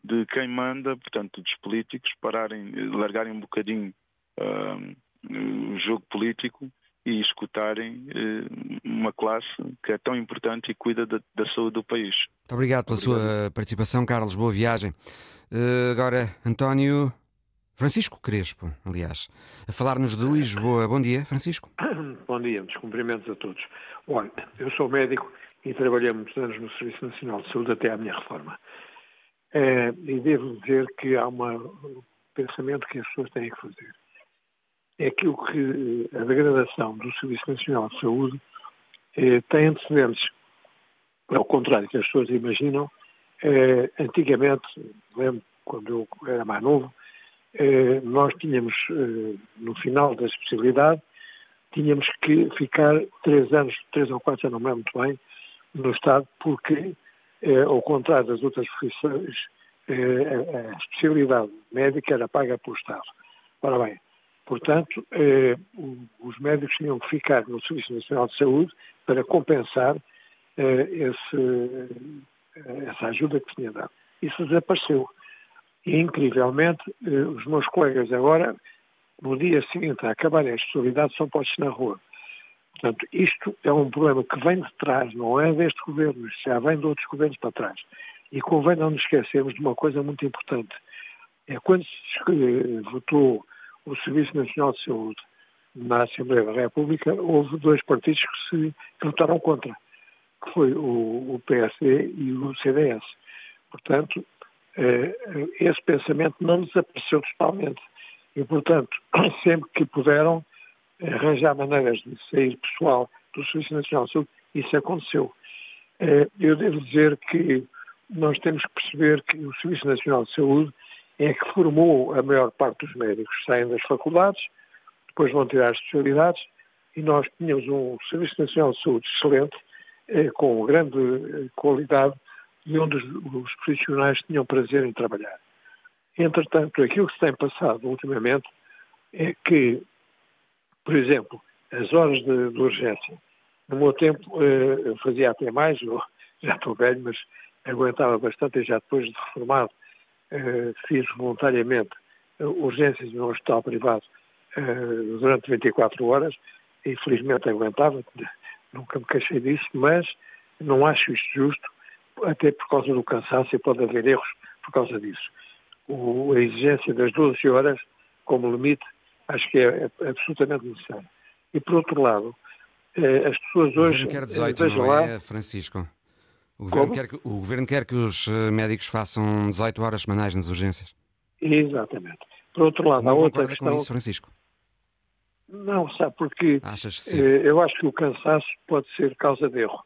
de quem manda, portanto, dos políticos, pararem, largarem um bocadinho uh, o jogo político e escutarem uh, uma classe que é tão importante e cuida da, da saúde do país. Muito obrigado pela obrigado. sua participação, Carlos. Boa viagem. Uh, agora, António Francisco Crespo, aliás, a falar-nos de Lisboa. Bom dia, Francisco. Bom dia, muitos cumprimentos a todos. Olha, eu sou médico e trabalhei muitos anos no Serviço Nacional de Saúde até à minha reforma. É, e devo dizer que há uma, um pensamento que as pessoas têm que fazer é que o que a degradação do Serviço Nacional de Saúde eh, tem antecedentes. Ao contrário que as pessoas imaginam, eh, antigamente, lembro quando eu era mais novo, eh, nós tínhamos, eh, no final da especialidade, tínhamos que ficar três anos, três ou quatro, não me lembro muito bem, no Estado, porque, eh, ao contrário das outras profissões, eh, a especialidade médica era paga pelo Estado. Ora bem, Portanto, eh, os médicos tinham que ficar no Serviço Nacional de Saúde para compensar eh, esse, eh, essa ajuda que tinha dado. Isso desapareceu. E, incrivelmente, eh, os meus colegas agora, no dia seguinte a acabarem a especialidade, são postos na rua. Portanto, isto é um problema que vem de trás, não é deste governo, já vem de outros governos para trás. E convém não nos esquecermos de uma coisa muito importante É quando se votou o Serviço Nacional de Saúde na Assembleia da República, houve dois partidos que, se, que votaram contra, que foi o, o PSD e o CDS. Portanto, eh, esse pensamento não desapareceu totalmente. E, portanto, sempre que puderam arranjar maneiras de sair pessoal do Serviço Nacional de Saúde, isso aconteceu. Eh, eu devo dizer que nós temos que perceber que o Serviço Nacional de Saúde é que formou a maior parte dos médicos. Saem das faculdades, depois vão tirar as especialidades e nós tínhamos um Serviço Nacional de Saúde excelente, eh, com grande eh, qualidade e onde os, profissionais tinham prazer em trabalhar. Entretanto, aquilo que se tem passado ultimamente é que, por exemplo, as horas de, de urgência, no meu tempo eh, eu fazia até mais, eu já estou velho, mas aguentava bastante e já depois de reformado eh, fiz voluntariamente eh, urgências no hospital privado durante 24 horas e aguentava, nunca me queixei disso, mas não acho isto justo, até por causa do cansaço e pode haver erros por causa disso. O, a exigência das 12 horas como limite acho que é, é absolutamente necessário. E por outro lado, as pessoas hoje. O governo quer 18, não lá, é, Francisco? O governo, quer que, o governo quer que os médicos façam 18 horas semanais nas urgências? Exatamente. Por outro lado, não há outra questão... com isso, Francisco? Não, sabe, porque Achas eh, eu acho que o cansaço pode ser causa de erro.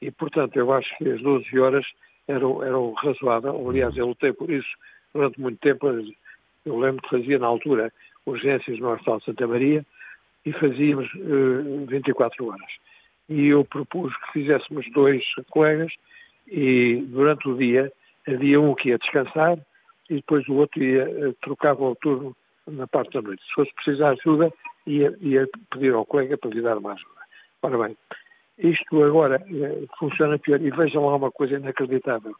E, portanto, eu acho que as 12 horas eram, eram razoáveis. Aliás, eu lutei por isso durante muito tempo. Eu lembro que fazia, na altura, urgências no Hospital de Santa Maria e fazíamos uh, 24 horas. E eu propus que fizéssemos dois colegas e, durante o dia, havia um que ia descansar e depois o outro ia, uh, o turno na parte da noite. Se fosse precisar ajuda, ia, ia pedir ao colega para lhe dar uma ajuda. Ora bem, isto agora eh, funciona pior. E vejam lá uma coisa inacreditável.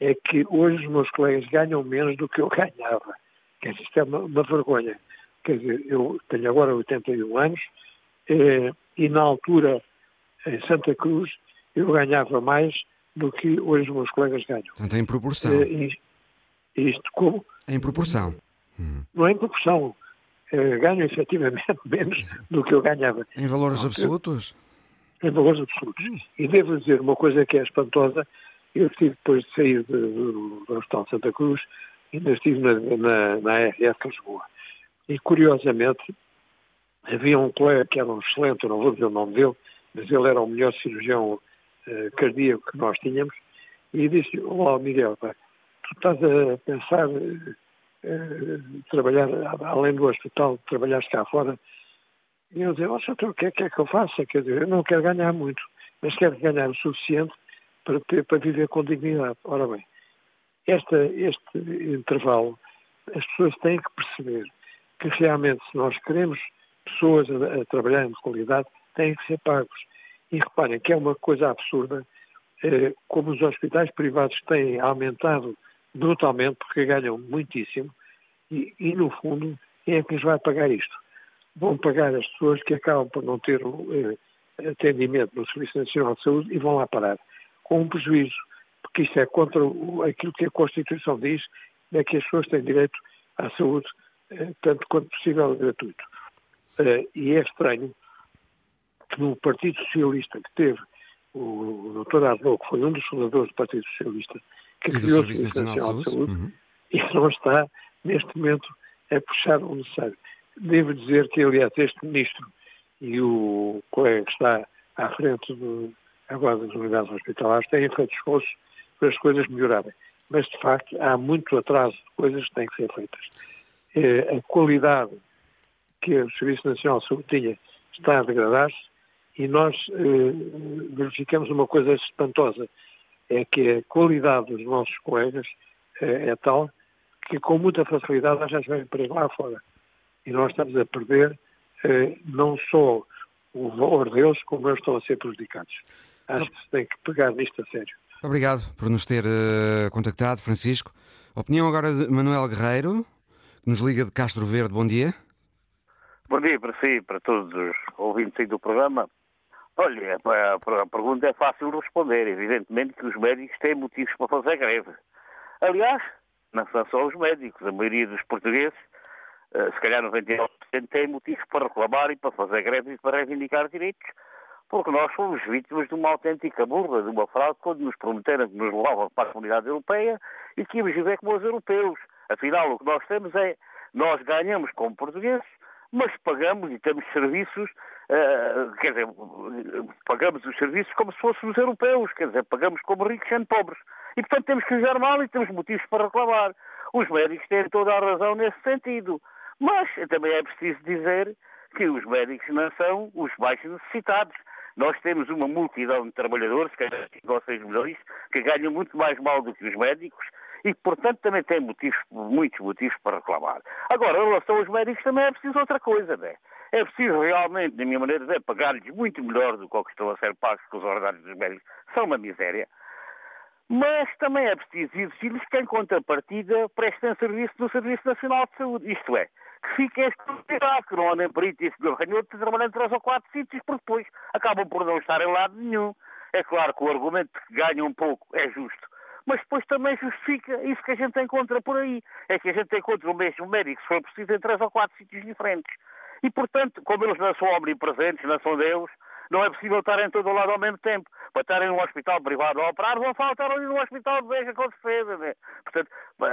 É que hoje os meus colegas ganham menos do que eu ganhava. Quer dizer, isto é uma, uma vergonha. Quer dizer, eu tenho agora 81 anos eh, e na altura, em Santa Cruz, eu ganhava mais do que hoje os meus colegas ganham. Portanto, em proporção. Eh, isto como? Em proporção. Não é em proporção. Eh, ganho efetivamente menos do que eu ganhava. Em valores absolutos? Em valores absolutos. E devo dizer uma coisa que é espantosa. Eu estive depois de sair do, do Hospital Santa Cruz, ainda estive na, na, na ARF Lisboa. E curiosamente, havia um colega que era um excelente, não vou dizer o nome dele, mas ele era o melhor cirurgião uh, cardíaco que nós tínhamos, e disse: Olá, Miguel, pá, tu estás a pensar uh, trabalhar, além do hospital, trabalhaste cá fora. E eu nossa, então, o que é, que é que eu faço? Quer dizer, eu não quero ganhar muito, mas quero ganhar o suficiente para, ter, para viver com dignidade. Ora bem, esta, este intervalo, as pessoas têm que perceber que realmente, se nós queremos pessoas a, a trabalhar em qualidade, têm que ser pagos. E reparem que é uma coisa absurda, eh, como os hospitais privados têm aumentado brutalmente, porque ganham muitíssimo, e, e, no fundo, quem é que lhes vai pagar isto? Vão pagar as pessoas que acabam por não ter eh, atendimento no Serviço Nacional de Saúde e vão lá parar, com um prejuízo, porque isto é contra aquilo que a Constituição diz, é que as pessoas têm direito à saúde, eh, tanto quanto possível, gratuito. Eh, e é estranho que no Partido Socialista que teve o, Dr. Adlo, que foi um dos fundadores do Partido Socialista, que criou o Serviço Nacional, de Saúde, uhum. e não está, neste momento, a puxar o necessário. Devo dizer que, aliás, este ministro e o colega que está à frente do, agora das unidades hospitalares têm feito esforços para as coisas melhorarem. Mas, de facto, há muito atraso de coisas que têm que ser feitas. É, a qualidade que o Serviço Nacional de Saúde tinha está a degradar-se e nós eh, verificamos uma coisa espantosa é que a qualidade dos nossos colegas é, é tal que com muita facilidade arranjam emprego lá fora. E nós estamos a perder eh, não só o valor deles, como eles estão a ser prejudicados. Acho que se tem que pegar nisto a sério. Obrigado por nos ter uh, contactado, Francisco. Opinião agora de Manuel Guerreiro, que nos liga de Castro Verde. Bom dia. Bom dia para si, para todos os ouvintes do programa. Olha, a pergunta é fácil de responder. Evidentemente que os médicos têm motivos para fazer greve. Aliás, não são só os médicos. A maioria dos portugueses, uh, se calhar 99%, tem motivos para reclamar e para fazer greves e para reivindicar direitos, porque nós fomos vítimas de uma autêntica burla, de uma fraude, quando nos prometeram que nos levavam para a comunidade europeia e que íamos viver como os europeus. Afinal, o que nós temos é, nós ganhamos como portugueses, mas pagamos e temos serviços, uh, quer dizer, pagamos os serviços como se fôssemos europeus, quer dizer, pagamos como ricos sendo pobres. E, portanto, temos que viver mal e temos motivos para reclamar. Os médicos têm toda a razão nesse sentido. Mas também é preciso dizer que os médicos não são os mais necessitados. Nós temos uma multidão de trabalhadores, que é 5 ou 6 milhões, que ganham muito mais mal do que os médicos e portanto, também têm motivos, muitos motivos para reclamar. Agora, em relação aos médicos, também é preciso outra coisa, não é? É preciso realmente, na minha maneira de ver, pagar-lhes muito melhor do que o que estão a ser pagos, que os ordenados dos médicos são uma miséria. Mas também é preciso exigir-lhes que, em contrapartida, prestem serviço no Serviço Nacional de Saúde. Isto é, que fiquem exclusividade, que não andem para aí e senhor Ranhoto de trabalhar em três ou quatro sítios, porque depois acabam por não estar em lado nenhum. É claro que o argumento que ganham um pouco é justo, mas depois também justifica isso que a gente encontra por aí. É que a gente encontra o mesmo médico, se for preciso, em três ou quatro sítios diferentes. E, portanto, como eles não são omnipresentes, não são Deus, não é possível estar em todo lado ao mesmo tempo. Para estarem num hospital privado a operar, vão faltar ali num hospital de veja com certeza. Né? Portanto,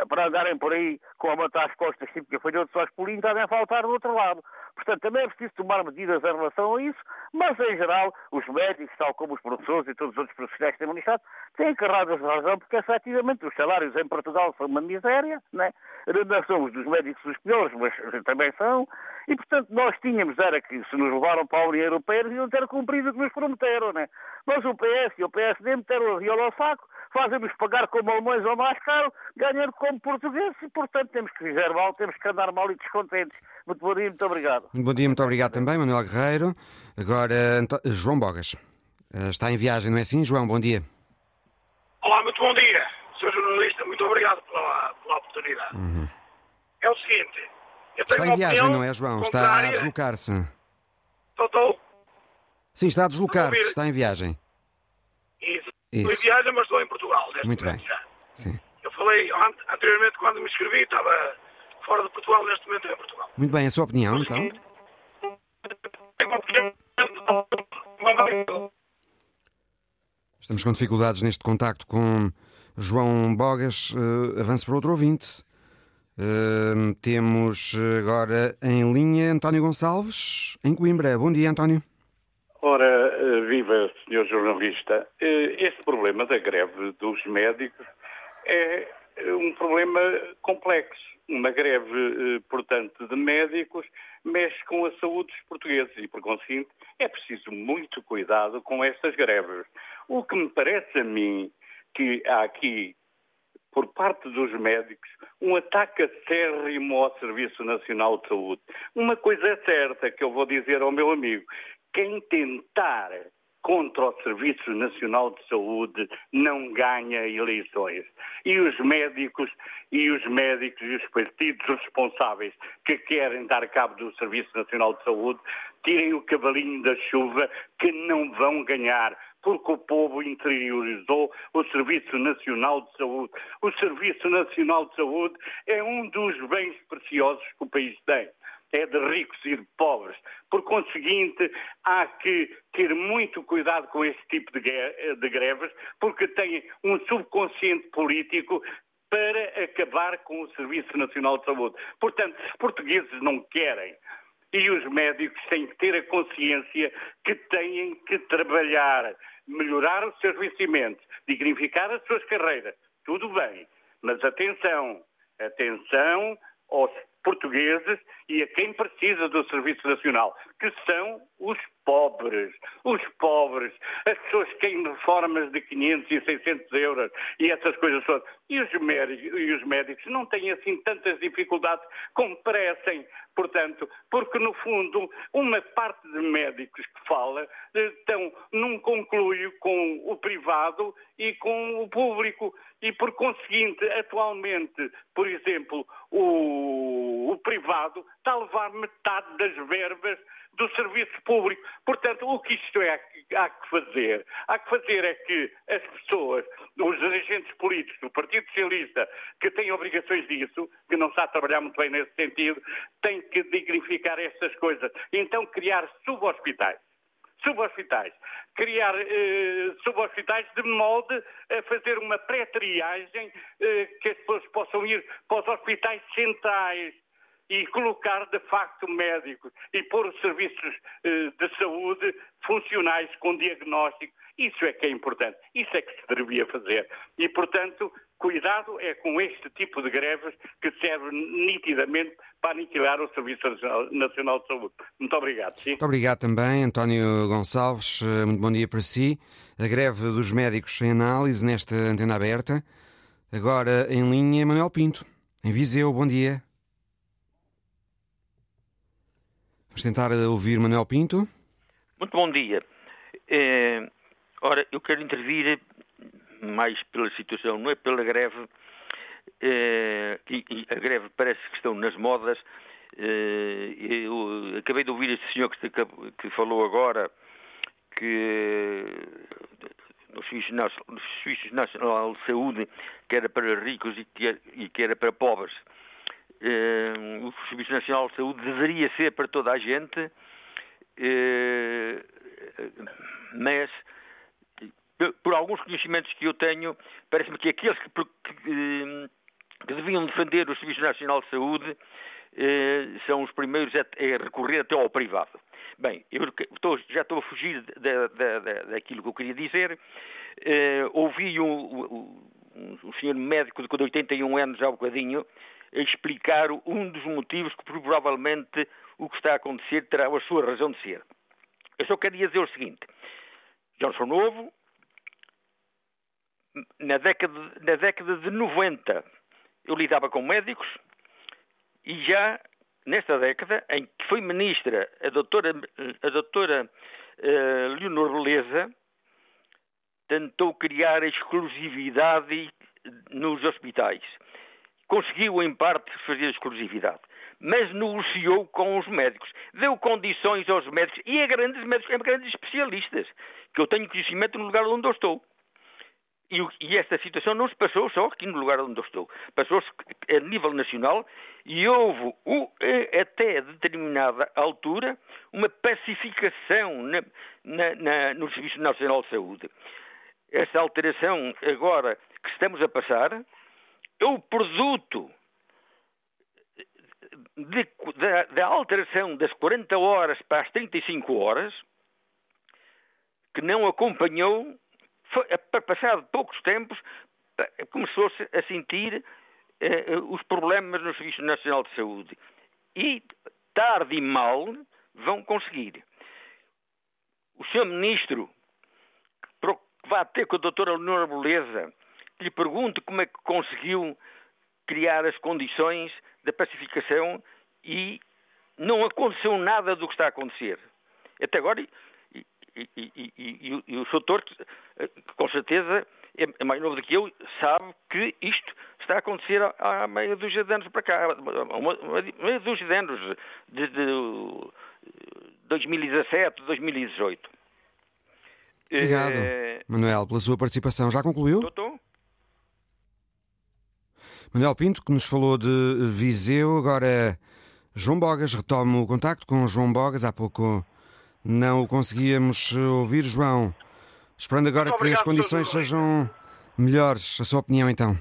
para andarem por aí com a manta às costas, tipo que foi outro só espolinho, devem faltar do outro lado. Portanto, também é preciso tomar medidas em relação a isso, mas, em geral, os médicos, tal como os professores e todos os outros profissionais que têm manifestado, têm carradas de razão, porque, efetivamente, os salários em Portugal são uma miséria, né? não são os dos médicos os piores, mas também são, e, portanto, nós tínhamos, era que se nos levaram para a União Europeia, deviam ter cumprido o que nos prometeram, né? Mas o PS e o PSD meteram a viola ao saco, fazem-nos pagar como alemães ou mais caro, ganhando como portugueses, e, portanto, temos que viver mal, temos que andar mal e descontentes. Muito bom dia, muito obrigado. Bom dia, muito obrigado também, Manuel Guerreiro. Agora, João Bogas. Eh, está em viagem, não é assim, João? Bom dia. Olá, muito bom dia. Sr. jornalista, muito obrigado pela, pela oportunidade. Uhum. É o seguinte, Está em viagem, não é, João? Está a deslocar-se. Estou, Sim, está a deslocar-se, está em viagem. Isso. Estou em viagem, mas estou em Portugal. Muito bem. Eu falei anteriormente, quando me inscrevi, estava fora de Portugal, neste momento em Portugal. Muito bem, a sua opinião, então? Estamos com dificuldades neste contacto com João Bogas. Uh, avance para outro ouvinte. Uh, temos agora em linha António Gonçalves, em Coimbra. Bom dia, António. Ora, eh, viva, senhor jornalista. Eh, este problema da greve dos médicos é um problema complexo. Uma greve, portanto, de médicos mexe com a saúde dos portugueses e, por conseguinte, é preciso muito cuidado com estas greves. O que me parece a mim que há aqui por parte dos médicos, um ataque acérrimo ao Serviço Nacional de Saúde. Uma coisa é certa que eu vou dizer ao meu amigo: quem tentar contra o Serviço Nacional de Saúde não ganha eleições. E os médicos e os médicos e os partidos responsáveis que querem dar cabo do Serviço Nacional de Saúde tirem o cavalinho da chuva que não vão ganhar porque o povo interiorizou o Serviço Nacional de Saúde. O Serviço Nacional de Saúde é um dos bens preciosos que o país tem. É de ricos e de pobres. Por conseguinte, há que ter muito cuidado com este tipo de greves, porque tem um subconsciente político para acabar com o Serviço Nacional de Saúde. Portanto, os portugueses não querem e os médicos têm que ter a consciência que têm que trabalhar melhorar os seus vencimentos, dignificar as suas carreiras, tudo bem. Mas atenção, atenção aos portugueses e a quem precisa do Serviço Nacional, que são os pobres. Os pobres, as pessoas que têm reformas de 500 e 600 euros e essas coisas todas. E os, médicos, e os médicos não têm assim tantas dificuldades como parecem. Portanto, porque no fundo, uma parte de médicos que fala estão num concluio com o privado e com o público. E por conseguinte, atualmente, por exemplo, o, o privado está a levar metade das verbas do serviço público. Portanto, o que isto é há que fazer? Há que fazer é que as pessoas, os dirigentes políticos do Partido Socialista, que têm obrigações disso, que não está a trabalhar muito bem nesse sentido, têm que dignificar estas coisas. Então, criar subhospitais subhospitais. Criar eh, subhospitais de modo a fazer uma pré-triagem eh, que as pessoas possam ir para os hospitais centrais e colocar de facto médicos e pôr os serviços eh, de saúde funcionais com diagnóstico. Isso é que é importante. Isso é que se devia fazer. E, portanto, cuidado é com este tipo de greves que serve nitidamente para aniquilar o Serviço Nacional de Saúde. Muito obrigado. Sim? Muito obrigado também, António Gonçalves. Eh, muito bom dia para si. A greve dos médicos em análise nesta antena aberta. Agora em linha, Manuel Pinto, em Viseu. Bom dia. Vamos tentar ouvir Manuel Pinto. Muito bom dia. É, ora, eu quero intervir mais pela situação, não é pela greve, é, e, e, a greve parece que estão nas modas. É, eu acabei de ouvir este senhor que, que falou agora que no Serviço Nacional de Saúde, que era para ricos e que, e que era para pobres. Eh, o Serviço Nacional de Saúde deveria ser para toda a gente, eh, mas por alguns conhecimentos que eu tenho, parece-me que aqueles que, que, que, deviam defender o Serviço Nacional de Saúde eh, são os primeiros a, a, recorrer até ao privado. Bem, eu estou, já estou a fugir da, da, da, daquilo que eu queria dizer. ouvi um, um, um senhor médico de 81 anos há um bocadinho explicar um dos motivos que provavelmente o que está a acontecer terá a sua razão de ser. Eu só queria dizer o seguinte: já sou novo, na década, na década de 90 eu lidava com médicos e já nesta década, em que foi ministra a doutora, a doutora uh, Leonor Beleza, tentou criar exclusividade nos hospitais conseguiu, em parte, fazer exclusividade, mas negociou com os médicos, deu condições aos médicos e a grandes médicos, a grandes especialistas, que eu tenho conhecimento no lugar onde eu estou. E, e, esta situação não se passou só aqui no lugar onde eu estou. Passou-se a nível nacional e houve, até determinada altura, uma pacificação na, na, na, no Serviço Nacional de Saúde. Essa alteração agora que estamos a passar é o produto da alteração das 40 horas para as 35 horas, que não acompanhou, foi, passado poucos tempos, começou-se a sentir eh, os problemas no Serviço Nacional de Saúde. E, tarde e mal, vão conseguir. O Sr. Ministro, que vai ter com a doutora Leonora Beleza, lhe pergunto como é que conseguiu criar as condições da pacificação e não aconteceu nada do que está a acontecer. Até agora, e, e, e, e o Sr. Torto, com certeza, é, é mais novo do que eu, sabe que isto está a acontecer há meia dúzia de anos para cá, uma, meia dúzia de anos, desde 2017, 2018. Obrigado, é... Manuel, pela sua participação. Já concluiu? Estou, Manuel Pinto, que nos falou de Viseu, agora João Bogas, retomo o contacto com João Bogas, há pouco não o conseguíamos ouvir, João. Esperando agora Muito que as condições sejam melhores, a sua opinião então.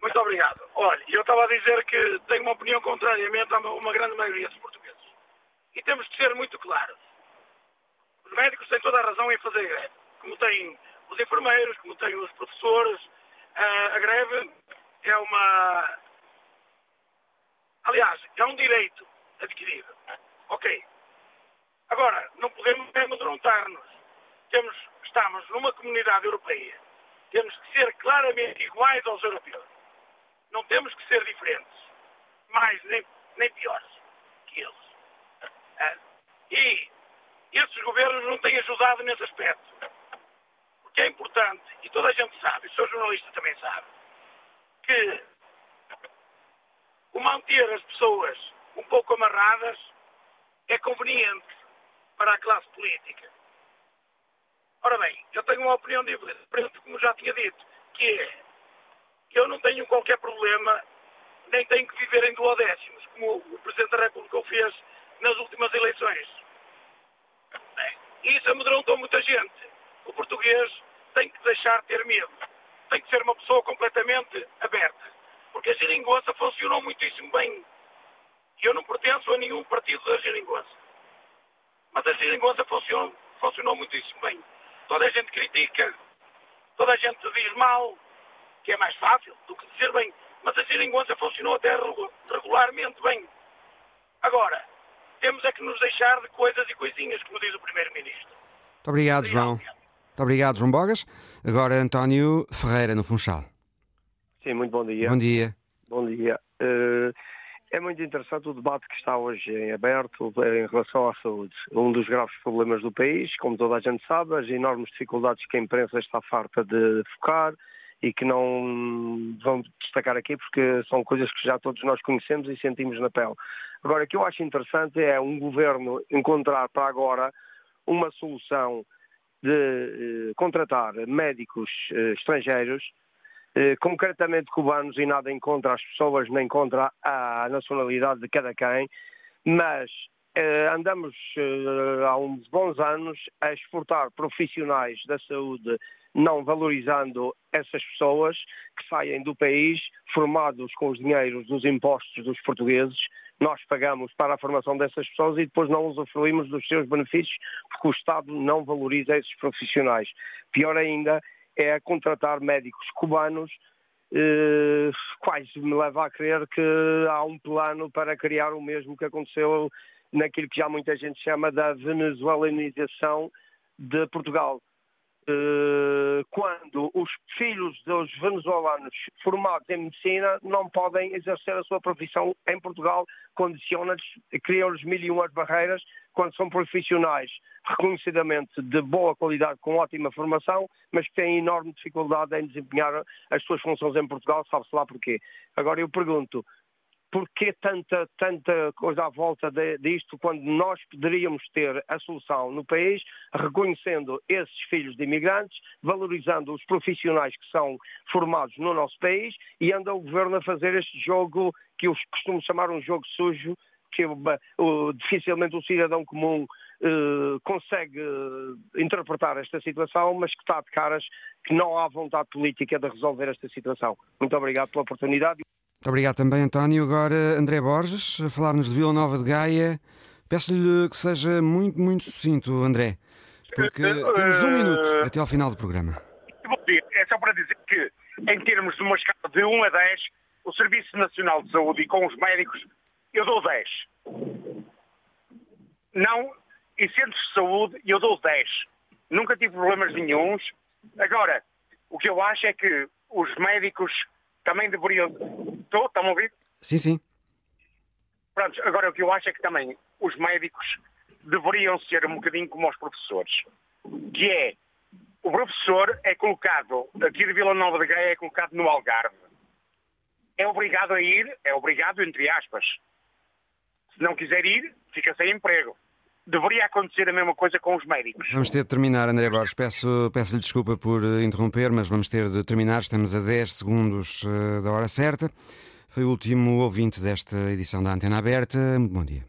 Muito obrigado. Olha, eu estava a dizer que tenho uma opinião contrariamente a uma grande maioria dos portugueses. E temos de ser muito claros. Os médicos têm toda a razão em fazer greve, como têm os enfermeiros, como têm os professores. A greve é uma. Aliás, é um direito adquirido. Ok. Agora, não podemos amedrontar-nos. Estamos numa comunidade europeia. Temos que ser claramente iguais aos europeus. Não temos que ser diferentes. Mais nem, nem piores que eles. Ah, e esses governos não têm ajudado nesse aspecto. Porque é importante, e toda a gente sabe, o seu jornalista também sabe, que o manter as pessoas um pouco amarradas é conveniente para a classe política. Ora bem, eu tenho uma opinião diferente, como já tinha dito, que é eu não tenho qualquer problema, nem tenho que viver em duodécimos, como o Presidente da República o fez nas últimas eleições. Isso amedrontou muita gente. O português tem que deixar de ter medo. Tem que ser uma pessoa completamente aberta. Porque a geringonça funcionou muitíssimo bem. E eu não pertenço a nenhum partido da geringonça. Mas a geringonça funcionou, funcionou muitíssimo bem. Toda a gente critica, toda a gente diz mal, que é mais fácil do que dizer bem. Mas a geringonça funcionou até regularmente bem. Agora, temos é que nos deixar de coisas e coisinhas, como diz o Primeiro-Ministro. Muito obrigado, João. Muito obrigado, João Bogas. Agora, António Ferreira, no Funchal. Sim, muito bom dia. Bom dia. Bom dia. Uh, é muito interessante o debate que está hoje em aberto em relação à saúde. Um dos graves problemas do país, como toda a gente sabe, as enormes dificuldades que a imprensa está farta de focar e que não vão destacar aqui porque são coisas que já todos nós conhecemos e sentimos na pele. Agora, o que eu acho interessante é um governo encontrar para agora uma solução de eh, contratar médicos eh, estrangeiros, concretamente cubanos, e nada em contra as pessoas, nem contra a nacionalidade de cada quem, mas eh, andamos eh, há uns bons anos a exportar profissionais da saúde não valorizando essas pessoas que saem do país formados com os dinheiros dos impostos dos portugueses. Nós pagamos para a formação dessas pessoas e depois não usufruímos dos seus benefícios porque o Estado não valoriza esses profissionais. Pior ainda é contratar médicos cubanos eh, quase me leva a crer que há um plano para criar o mesmo que aconteceu naquilo que já muita gente chama da venezuelanização de Portugal. Eh, quando os filhos dos venezuelanos formados em medicina não podem exercer a sua profissão em Portugal, condiciona-lhes, cria-lhes mil e umas barreiras quando são profissionais reconhecidamente de boa qualidade, com ótima formação, mas que têm enorme dificuldade em desempenhar as suas funções em Portugal, sabe-se lá porquê. Agora eu pergunto, porquê tanta, tanta coisa à volta disto quando nós poderíamos ter a solução no país, reconhecendo esses filhos de imigrantes, valorizando os profissionais que são formados no nosso país e anda o governo a fazer este jogo que eu costumo chamar um jogo sujo, que dificilmente o cidadão comum uh, consegue uh, interpretar esta situação, mas que está de caras que não há vontade política de resolver esta situação. Muito obrigado pela oportunidade. Muito obrigado também, António. Agora, André Borges, a falar-nos de Vila Nova de Gaia. Peço-lhe que seja muito, muito sucinto, André, porque temos um minuto até ao final do programa. Bom dia. É só para dizer que, em termos de uma escala de 1 a 10, o Serviço Nacional de Saúde e com os médicos, eu dou 10. Não, em centros de saúde, eu dou 10. Nunca tive problemas nenhums. Agora, o que eu acho é que os médicos também deveriam. Estou? Estão a ouvir? Sim, sim. Pronto, agora o que eu acho é que também os médicos deveriam ser um bocadinho como os professores. Que é, o professor é colocado, aqui de Vila Nova de Gaia é colocado no Algarve. É obrigado a ir, é obrigado entre aspas. Se não quiser ir, fica sem emprego deveria acontecer a mesma coisa com os médicos. Vamos ter de terminar, André Borges. Peço, peço-lhe desculpa por eh, interromper, mas vamos ter de terminar. Estamos a 10 segundos eh, da hora certa. Foi o último ouvinte desta edição da Antena Aberta. Muito bom dia.